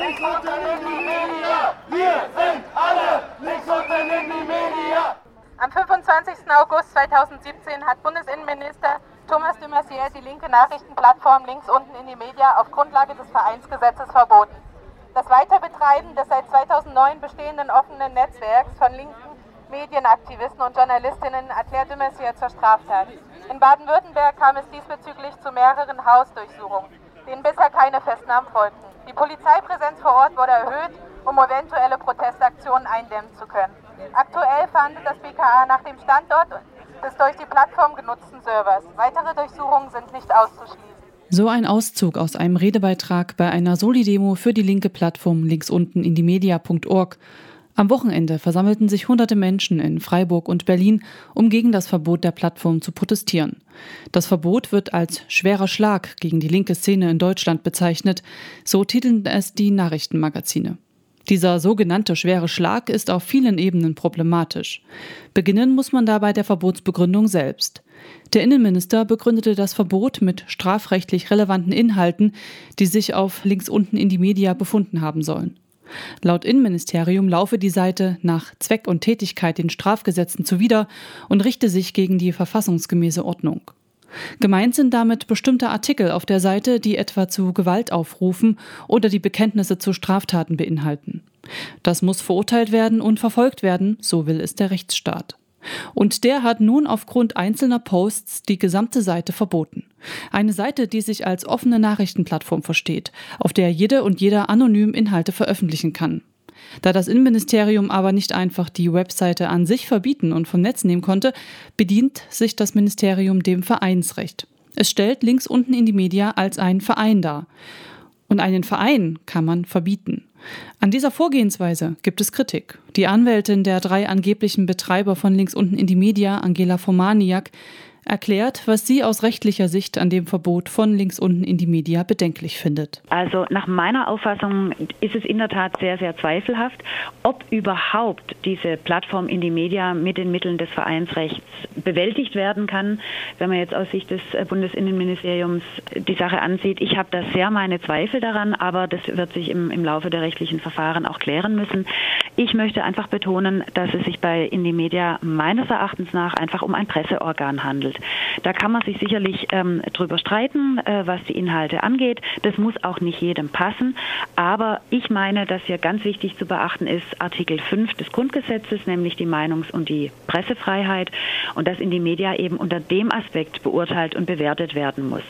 Am 25. August 2017 hat Bundesinnenminister Thomas de Maizière die linke Nachrichtenplattform links unten in die Media auf Grundlage des Vereinsgesetzes verboten. Das Weiterbetreiben des seit 2009 bestehenden offenen Netzwerks von linken Medienaktivisten und Journalistinnen erklärt de Maizière zur Straftat. In Baden-Württemberg kam es diesbezüglich zu mehreren Hausdurchsuchungen, denen bisher keine Festnahmen folgten. Die Polizeipräsenz vor Ort wurde erhöht, um eventuelle Protestaktionen eindämmen zu können. Aktuell verhandelt das BKA nach dem Standort des durch die Plattform genutzten Servers. Weitere Durchsuchungen sind nicht auszuschließen. So ein Auszug aus einem Redebeitrag bei einer Soli-Demo für die linke Plattform links unten in die media.org. Am Wochenende versammelten sich hunderte Menschen in Freiburg und Berlin, um gegen das Verbot der Plattform zu protestieren. Das Verbot wird als schwerer Schlag gegen die linke Szene in Deutschland bezeichnet, so titeln es die Nachrichtenmagazine. Dieser sogenannte schwere Schlag ist auf vielen Ebenen problematisch. Beginnen muss man dabei der Verbotsbegründung selbst. Der Innenminister begründete das Verbot mit strafrechtlich relevanten Inhalten, die sich auf links unten in die Media befunden haben sollen. Laut Innenministerium laufe die Seite nach Zweck und Tätigkeit den Strafgesetzen zuwider und richte sich gegen die verfassungsgemäße Ordnung. Gemeint sind damit bestimmte Artikel auf der Seite, die etwa zu Gewalt aufrufen oder die Bekenntnisse zu Straftaten beinhalten. Das muss verurteilt werden und verfolgt werden, so will es der Rechtsstaat. Und der hat nun aufgrund einzelner Posts die gesamte Seite verboten. Eine Seite, die sich als offene Nachrichtenplattform versteht, auf der jede und jeder anonym Inhalte veröffentlichen kann. Da das Innenministerium aber nicht einfach die Webseite an sich verbieten und vom Netz nehmen konnte, bedient sich das Ministerium dem Vereinsrecht. Es stellt links unten in die Media als einen Verein dar. Und einen Verein kann man verbieten. An dieser Vorgehensweise gibt es Kritik. Die Anwältin der drei angeblichen Betreiber von links unten in die Media, Angela Formaniak, erklärt, was sie aus rechtlicher Sicht an dem Verbot von links unten in die Media bedenklich findet. Also nach meiner Auffassung ist es in der Tat sehr, sehr zweifelhaft, ob überhaupt diese Plattform in die Media mit den Mitteln des Vereinsrechts bewältigt werden kann. Wenn man jetzt aus Sicht des Bundesinnenministeriums die Sache ansieht, ich habe da sehr meine Zweifel daran, aber das wird sich im, im Laufe der rechtlichen Verfahren auch klären müssen. Ich möchte einfach betonen, dass es sich bei in die Media meines Erachtens nach einfach um ein Presseorgan handelt. Da kann man sich sicherlich ähm, drüber streiten, äh, was die Inhalte angeht. Das muss auch nicht jedem passen. Aber ich meine, dass hier ganz wichtig zu beachten ist Artikel 5 des Grundgesetzes, nämlich die Meinungs- und die Pressefreiheit und dass in die Media eben unter dem Aspekt beurteilt und bewertet werden muss.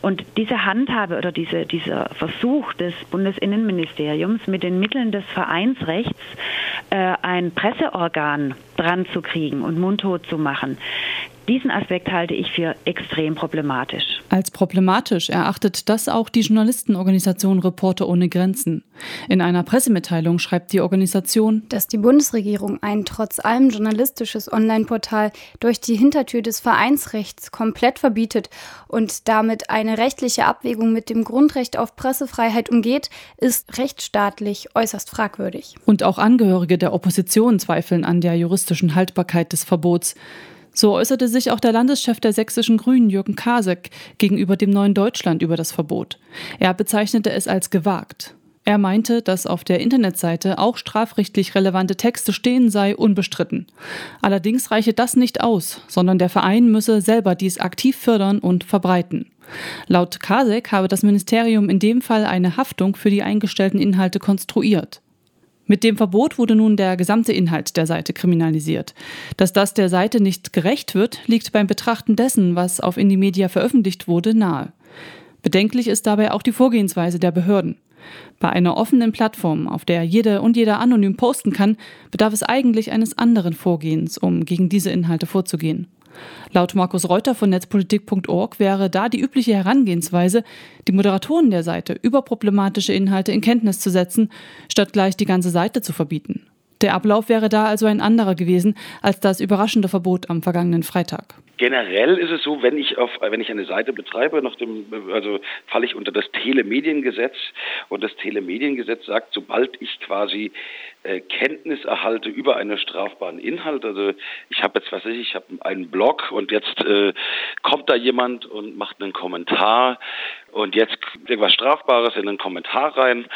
Und diese Handhabe oder diese, dieser Versuch des Bundesinnenministeriums mit den Mitteln des Vereinsrechts äh, ein Presseorgan dran zu kriegen und mundtot zu machen, diesen Aspekt halte ich für extrem problematisch. Als problematisch erachtet das auch die Journalistenorganisation Reporter ohne Grenzen. In einer Pressemitteilung schreibt die Organisation, dass die Bundesregierung ein trotz allem journalistisches Online-Portal durch die Hintertür des Vereinsrechts komplett verbietet und damit eine rechtliche Abwägung mit dem Grundrecht auf Pressefreiheit umgeht, ist rechtsstaatlich äußerst fragwürdig. Und auch Angehörige der Opposition zweifeln an der juristischen Haltbarkeit des Verbots. So äußerte sich auch der Landeschef der sächsischen Grünen, Jürgen Kasek, gegenüber dem Neuen Deutschland über das Verbot. Er bezeichnete es als gewagt. Er meinte, dass auf der Internetseite auch strafrechtlich relevante Texte stehen sei unbestritten. Allerdings reiche das nicht aus, sondern der Verein müsse selber dies aktiv fördern und verbreiten. Laut Kasek habe das Ministerium in dem Fall eine Haftung für die eingestellten Inhalte konstruiert. Mit dem Verbot wurde nun der gesamte Inhalt der Seite kriminalisiert. Dass das der Seite nicht gerecht wird, liegt beim Betrachten dessen, was auf Indie Media veröffentlicht wurde, nahe. Bedenklich ist dabei auch die Vorgehensweise der Behörden. Bei einer offenen Plattform, auf der jede und jeder anonym posten kann, bedarf es eigentlich eines anderen Vorgehens, um gegen diese Inhalte vorzugehen. Laut Markus Reuter von netzpolitik.org wäre da die übliche Herangehensweise, die Moderatoren der Seite über problematische Inhalte in Kenntnis zu setzen, statt gleich die ganze Seite zu verbieten. Der Ablauf wäre da also ein anderer gewesen als das überraschende Verbot am vergangenen Freitag. Generell ist es so, wenn ich auf, wenn ich eine Seite betreibe, nach dem, also falle ich unter das Telemediengesetz. Und das Telemediengesetz sagt, sobald ich quasi äh, Kenntnis erhalte über einen strafbaren Inhalt, also ich habe jetzt, was weiß ich, ich habe einen Blog und jetzt äh, kommt da jemand und macht einen Kommentar und jetzt irgendwas Strafbares in einen Kommentar rein.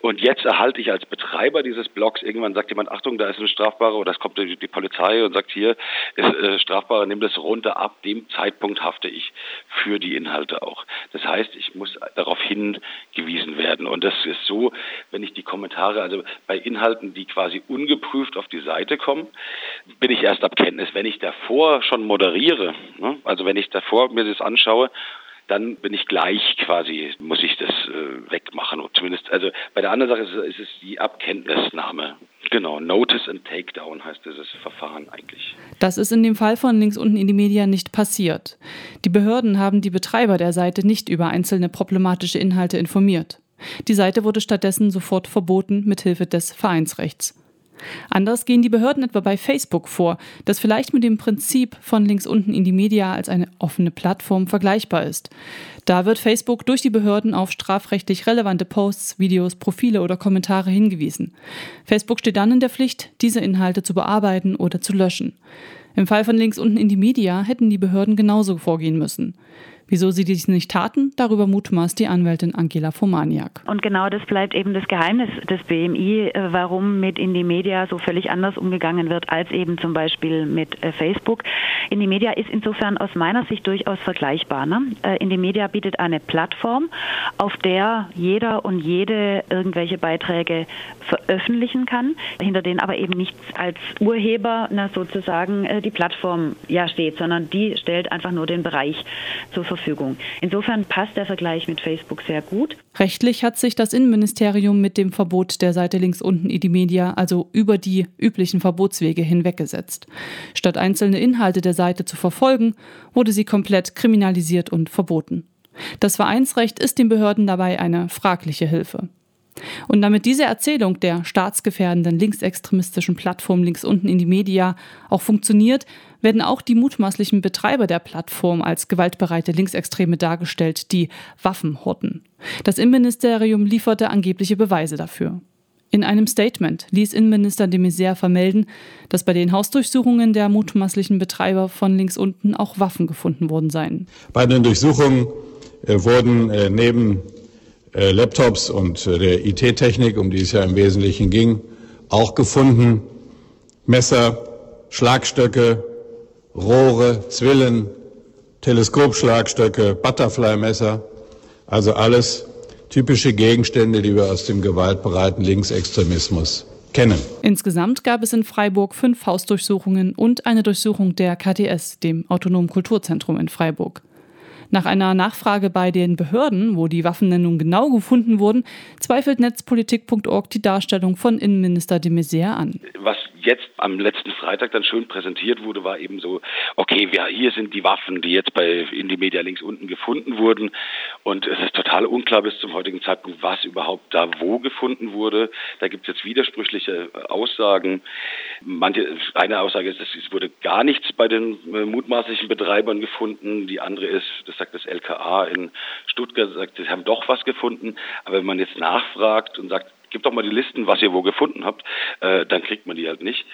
Und jetzt erhalte ich als Betreiber dieses Blogs, irgendwann sagt jemand, Achtung, da ist ein Strafbarer oder es kommt die, die Polizei und sagt, hier ist äh, Strafbarer, nimm das runter, ab dem Zeitpunkt hafte ich für die Inhalte auch. Das heißt, ich muss darauf hingewiesen werden und das ist so, wenn ich die Kommentare, also bei Inhalten, die quasi ungeprüft auf die Seite kommen, bin ich erst ab Kenntnis. Wenn ich davor schon moderiere, ne, also wenn ich davor mir das anschaue, dann bin ich gleich quasi, muss ich das äh, wegmachen. Und zumindest, also bei der anderen Sache ist, ist es die Abkenntnisnahme. Genau, Notice and Takedown heißt dieses Verfahren eigentlich. Das ist in dem Fall von links unten in die Media nicht passiert. Die Behörden haben die Betreiber der Seite nicht über einzelne problematische Inhalte informiert. Die Seite wurde stattdessen sofort verboten mithilfe des Vereinsrechts. Anders gehen die Behörden etwa bei Facebook vor, das vielleicht mit dem Prinzip von links unten in die Media als eine offene Plattform vergleichbar ist. Da wird Facebook durch die Behörden auf strafrechtlich relevante Posts, Videos, Profile oder Kommentare hingewiesen. Facebook steht dann in der Pflicht, diese Inhalte zu bearbeiten oder zu löschen. Im Fall von links unten in die Media hätten die Behörden genauso vorgehen müssen. Wieso sie dies nicht taten, darüber mutmaßt die Anwältin Angela Fomaniak. Und genau das bleibt eben das Geheimnis des BMI, äh, warum mit Indie Media so völlig anders umgegangen wird als eben zum Beispiel mit äh, Facebook. Indie Media ist insofern aus meiner Sicht durchaus vergleichbar. Ne? Äh, Indie Media bietet eine Plattform, auf der jeder und jede irgendwelche Beiträge veröffentlichen kann, hinter denen aber eben nicht als Urheber na, sozusagen die Plattform ja steht, sondern die stellt einfach nur den Bereich zur Verfügung. Verfügung. Insofern passt der Vergleich mit Facebook sehr gut. Rechtlich hat sich das Innenministerium mit dem Verbot der Seite links unten Media also über die üblichen Verbotswege hinweggesetzt. Statt einzelne Inhalte der Seite zu verfolgen, wurde sie komplett kriminalisiert und verboten. Das Vereinsrecht ist den Behörden dabei eine fragliche Hilfe. Und damit diese Erzählung der staatsgefährdenden linksextremistischen Plattform links unten in die Media auch funktioniert, werden auch die mutmaßlichen Betreiber der Plattform als gewaltbereite Linksextreme dargestellt, die Waffen horten. Das Innenministerium lieferte angebliche Beweise dafür. In einem Statement ließ Innenminister de Maizière vermelden, dass bei den Hausdurchsuchungen der mutmaßlichen Betreiber von links unten auch Waffen gefunden worden seien. Bei den Durchsuchungen äh, wurden äh, neben äh, Laptops und äh, der IT-Technik, um die es ja im Wesentlichen ging, auch gefunden Messer, Schlagstöcke, Rohre, Zwillen, Teleskopschlagstöcke, Butterfly-Messer, also alles typische Gegenstände, die wir aus dem gewaltbereiten Linksextremismus kennen. Insgesamt gab es in Freiburg fünf Hausdurchsuchungen und eine Durchsuchung der KTS, dem Autonomen Kulturzentrum in Freiburg. Nach einer Nachfrage bei den Behörden, wo die Waffennennungen genau gefunden wurden, zweifelt netzpolitik.org die Darstellung von Innenminister de Maizière an. Was jetzt am letzten Freitag dann schön präsentiert wurde, war eben so, okay, wir, hier sind die Waffen, die jetzt bei Indie Media links unten gefunden wurden. Und es ist total unklar bis zum heutigen Zeitpunkt, was überhaupt da wo gefunden wurde. Da gibt es jetzt widersprüchliche Aussagen. Manche, eine Aussage ist, es wurde gar nichts bei den äh, mutmaßlichen Betreibern gefunden. Die andere ist, das sagt das LKA in Stuttgart, sagt, sie haben doch was gefunden. Aber wenn man jetzt nachfragt und sagt, gib doch mal die Listen, was ihr wo gefunden habt, äh, dann kriegt man die halt nicht.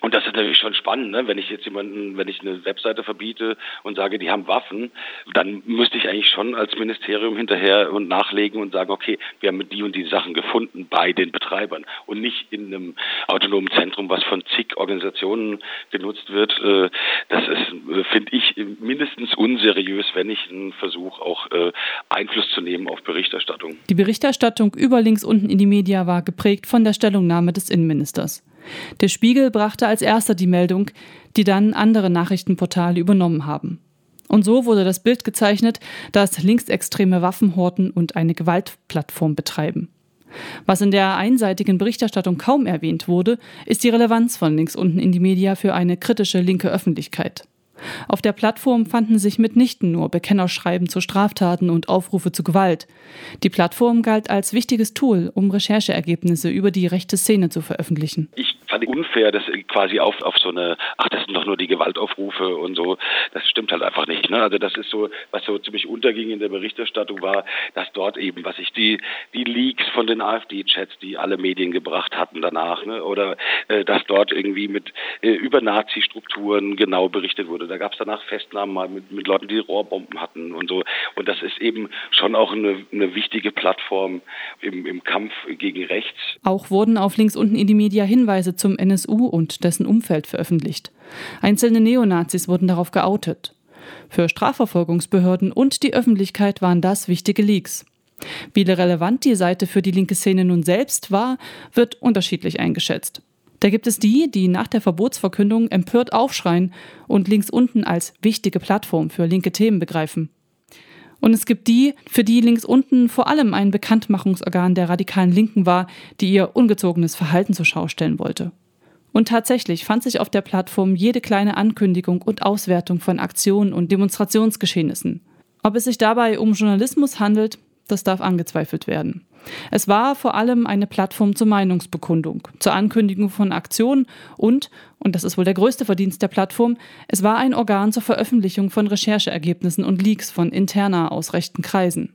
Und das ist natürlich schon spannend, ne? wenn ich jetzt jemanden, wenn ich eine Webseite verbiete und sage, die haben Waffen, dann müsste ich eigentlich schon als Ministerium hinterher und nachlegen und sagen, okay, wir haben die und die Sachen gefunden bei den Betreibern und nicht in einem autonomen Zentrum, was von zig Organisationen genutzt wird. Äh, das ist, finde ich, mindestens unseriös, wenn ich einen Versuch auch äh, Einfluss zu nehmen auf Berichterstattung. Die Berichterstattung über links unten in die Media war geprägt von der Stellungnahme des Innenministers. Der Spiegel brachte als erster die Meldung, die dann andere Nachrichtenportale übernommen haben. Und so wurde das Bild gezeichnet, dass linksextreme Waffen horten und eine Gewaltplattform betreiben. Was in der einseitigen Berichterstattung kaum erwähnt wurde, ist die Relevanz von links unten in die Media für eine kritische linke Öffentlichkeit. Auf der Plattform fanden sich mitnichten nur Bekennerschreiben zu Straftaten und Aufrufe zu Gewalt. Die Plattform galt als wichtiges Tool, um Rechercheergebnisse über die rechte Szene zu veröffentlichen. Ich fand ich unfair, dass quasi auf, auf so eine, ach, das sind doch nur die Gewaltaufrufe und so. Das stimmt halt einfach nicht. Ne? Also das ist so, was so ziemlich unterging in der Berichterstattung war, dass dort eben, was ich die, die Leaks von den AfD-Chats, die alle Medien gebracht hatten danach, ne? oder äh, dass dort irgendwie mit äh, über Nazi-Strukturen genau berichtet wurde. Da gab es danach Festnahmen mal mit, mit Leuten, die Rohrbomben hatten und so. Und das ist eben schon auch eine, eine wichtige Plattform im, im Kampf gegen rechts. Auch wurden auf links unten in die Media Hinweise zum NSU und dessen Umfeld veröffentlicht. Einzelne Neonazis wurden darauf geoutet. Für Strafverfolgungsbehörden und die Öffentlichkeit waren das wichtige Leaks. Wie relevant die Seite für die linke Szene nun selbst war, wird unterschiedlich eingeschätzt. Da gibt es die, die nach der Verbotsverkündung empört aufschreien und links unten als wichtige Plattform für linke Themen begreifen. Und es gibt die, für die links unten vor allem ein Bekanntmachungsorgan der radikalen Linken war, die ihr ungezogenes Verhalten zur Schau stellen wollte. Und tatsächlich fand sich auf der Plattform jede kleine Ankündigung und Auswertung von Aktionen und Demonstrationsgeschehnissen. Ob es sich dabei um Journalismus handelt, das darf angezweifelt werden. Es war vor allem eine Plattform zur Meinungsbekundung, zur Ankündigung von Aktionen und, und das ist wohl der größte Verdienst der Plattform, es war ein Organ zur Veröffentlichung von Rechercheergebnissen und Leaks von interner aus rechten Kreisen.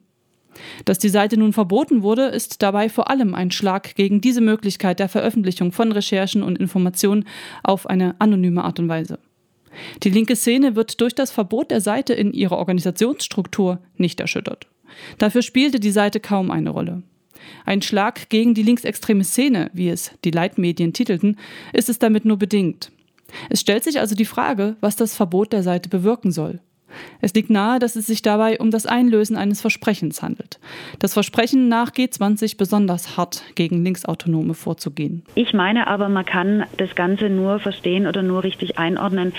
Dass die Seite nun verboten wurde, ist dabei vor allem ein Schlag gegen diese Möglichkeit der Veröffentlichung von Recherchen und Informationen auf eine anonyme Art und Weise. Die linke Szene wird durch das Verbot der Seite in ihrer Organisationsstruktur nicht erschüttert. Dafür spielte die Seite kaum eine Rolle. Ein Schlag gegen die linksextreme Szene, wie es die Leitmedien titelten, ist es damit nur bedingt. Es stellt sich also die Frage, was das Verbot der Seite bewirken soll. Es liegt nahe, dass es sich dabei um das Einlösen eines Versprechens handelt. Das Versprechen nach G20 besonders hart gegen Linksautonome vorzugehen. Ich meine aber, man kann das Ganze nur verstehen oder nur richtig einordnen,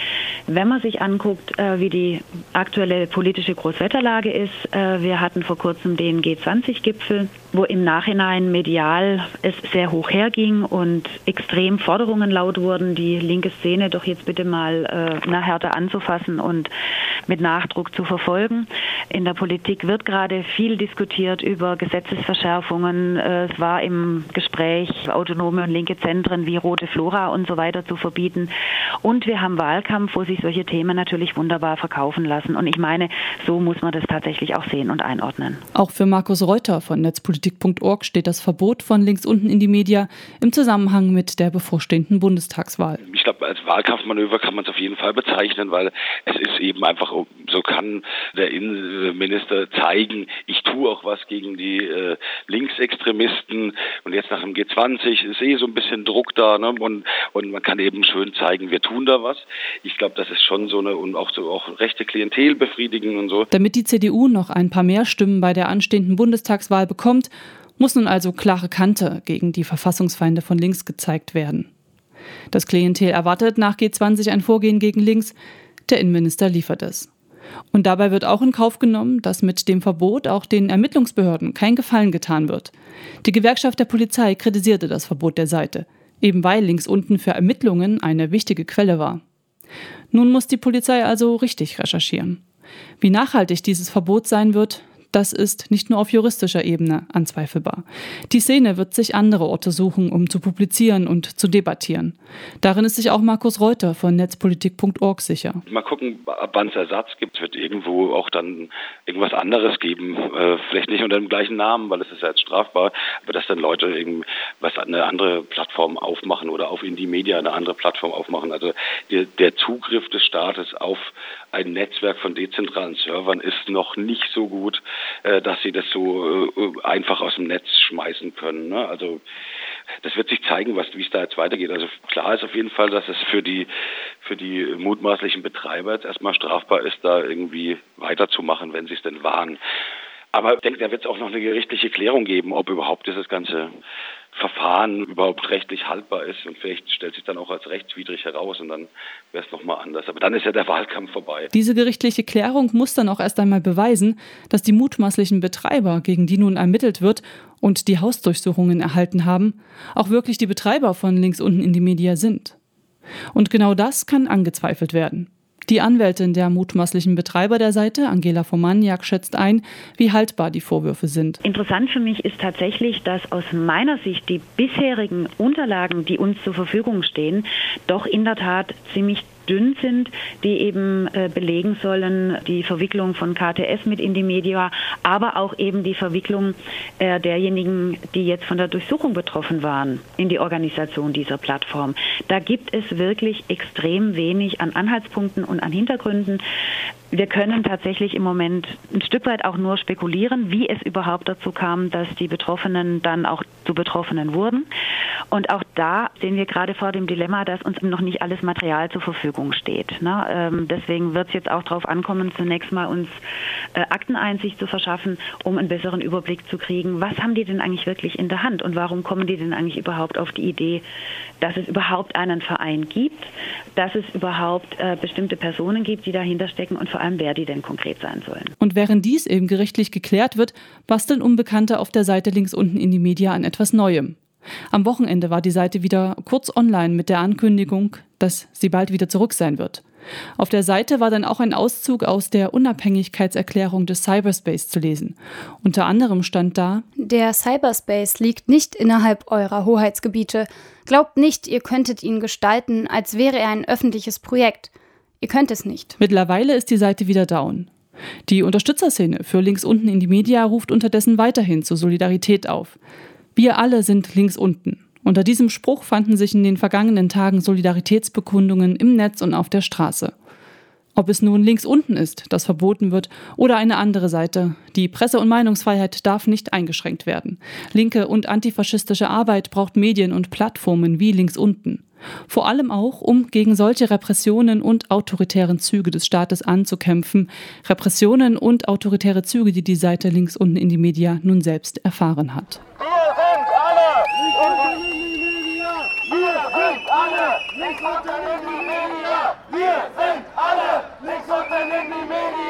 wenn man sich anguckt, äh, wie die aktuelle politische Großwetterlage ist. Äh, wir hatten vor kurzem den G20-Gipfel, wo im Nachhinein medial es sehr hoch herging und extrem Forderungen laut wurden, die linke Szene doch jetzt bitte mal äh, härter anzufassen und mit Nachdruck zu verfolgen. In der Politik wird gerade viel diskutiert über Gesetzesverschärfungen. Äh, es war im Gespräch, autonome und linke Zentren wie Rote Flora und so weiter zu verbieten. Und wir haben Wahlkampf, wo sich solche Themen natürlich wunderbar verkaufen lassen. Und ich meine, so muss man das tatsächlich auch sehen und einordnen. Auch für Markus Reuter von Netzpolitik.org steht das Verbot von links unten in die Media im Zusammenhang mit der bevorstehenden Bundestagswahl. Ich glaube, als Wahlkampfmanöver kann man es auf jeden Fall bezeichnen, weil es ist eben einfach so kann der Innenminister zeigen, ich tue auch was gegen die äh, Linksextremisten und jetzt nach dem G20 ist eh so ein bisschen Druck da ne? und, und man kann eben schön zeigen, wir tun da was. Ich glaube, das ist schon so eine und auch so auch rechte Klientel befriedigen und so. Damit die CDU noch ein paar mehr Stimmen bei der anstehenden Bundestagswahl bekommt, muss nun also klare Kante gegen die Verfassungsfeinde von links gezeigt werden. Das Klientel erwartet nach G20 ein Vorgehen gegen links, der Innenminister liefert es. Und dabei wird auch in Kauf genommen, dass mit dem Verbot auch den Ermittlungsbehörden kein Gefallen getan wird. Die Gewerkschaft der Polizei kritisierte das Verbot der Seite, eben weil links unten für Ermittlungen eine wichtige Quelle war. Nun muss die Polizei also richtig recherchieren. Wie nachhaltig dieses Verbot sein wird, das ist nicht nur auf juristischer Ebene anzweifelbar. Die Szene wird sich andere Orte suchen, um zu publizieren und zu debattieren. Darin ist sich auch Markus Reuter von netzpolitik.org sicher. Mal gucken, wann es Ersatz gibt. Es wird irgendwo auch dann irgendwas anderes geben. Äh, vielleicht nicht unter dem gleichen Namen, weil es ist ja jetzt strafbar, aber dass dann Leute eben was eine andere Plattform aufmachen oder auf Indie Media eine andere Plattform aufmachen. Also der Zugriff des Staates auf ein Netzwerk von dezentralen Servern ist noch nicht so gut, äh, dass sie das so äh, einfach aus dem Netz schmeißen können. Ne? Also das wird sich zeigen, was, wie es da jetzt weitergeht. Also klar ist auf jeden Fall, dass es für die, für die mutmaßlichen Betreiber jetzt erstmal strafbar ist, da irgendwie weiterzumachen, wenn sie es denn wahren. Aber ich denke, da wird es auch noch eine gerichtliche Klärung geben, ob überhaupt dieses ganze Verfahren überhaupt rechtlich haltbar ist. Und vielleicht stellt sich dann auch als rechtswidrig heraus und dann wäre es nochmal anders. Aber dann ist ja der Wahlkampf vorbei. Diese gerichtliche Klärung muss dann auch erst einmal beweisen, dass die mutmaßlichen Betreiber, gegen die nun ermittelt wird und die Hausdurchsuchungen erhalten haben, auch wirklich die Betreiber von links unten in die Media sind. Und genau das kann angezweifelt werden. Die Anwältin der mutmaßlichen Betreiber der Seite, Angela Formaniak, schätzt ein, wie haltbar die Vorwürfe sind. Interessant für mich ist tatsächlich, dass aus meiner Sicht die bisherigen Unterlagen, die uns zur Verfügung stehen, doch in der Tat ziemlich dünn sind, die eben äh, belegen sollen, die Verwicklung von KTS mit in die Media, aber auch eben die Verwicklung äh, derjenigen, die jetzt von der Durchsuchung betroffen waren, in die Organisation dieser Plattform. Da gibt es wirklich extrem wenig an Anhaltspunkten und an Hintergründen. Wir können tatsächlich im Moment ein Stück weit auch nur spekulieren, wie es überhaupt dazu kam, dass die Betroffenen dann auch zu Betroffenen wurden. Und auch da sehen wir gerade vor dem Dilemma, dass uns noch nicht alles Material zur Verfügung steht. Ne? Ähm, deswegen wird es jetzt auch darauf ankommen, zunächst mal uns äh, Akteneinsicht zu verschaffen, um einen besseren Überblick zu kriegen, was haben die denn eigentlich wirklich in der Hand und warum kommen die denn eigentlich überhaupt auf die Idee, dass es überhaupt einen Verein gibt, dass es überhaupt äh, bestimmte Personen gibt, die dahinter stecken und vor allem, wer die denn konkret sein sollen. Und während dies eben gerichtlich geklärt wird, basteln Unbekannte auf der Seite links unten in die Media an etwas Neuem. Am Wochenende war die Seite wieder kurz online mit der Ankündigung, dass sie bald wieder zurück sein wird. Auf der Seite war dann auch ein Auszug aus der Unabhängigkeitserklärung des Cyberspace zu lesen. Unter anderem stand da Der Cyberspace liegt nicht innerhalb eurer Hoheitsgebiete. Glaubt nicht, ihr könntet ihn gestalten, als wäre er ein öffentliches Projekt. Ihr könnt es nicht. Mittlerweile ist die Seite wieder down. Die Unterstützerszene für links unten in die Media ruft unterdessen weiterhin zur Solidarität auf. Wir alle sind links unten. Unter diesem Spruch fanden sich in den vergangenen Tagen Solidaritätsbekundungen im Netz und auf der Straße. Ob es nun links unten ist, das verboten wird, oder eine andere Seite, die Presse- und Meinungsfreiheit darf nicht eingeschränkt werden. Linke und antifaschistische Arbeit braucht Medien und Plattformen wie links unten. Vor allem auch, um gegen solche Repressionen und autoritären Züge des Staates anzukämpfen. Repressionen und autoritäre Züge, die die Seite links unten in die Media nun selbst erfahren hat. Wir sind alle links unten in die Media. Wir sind alle links unten in die Media.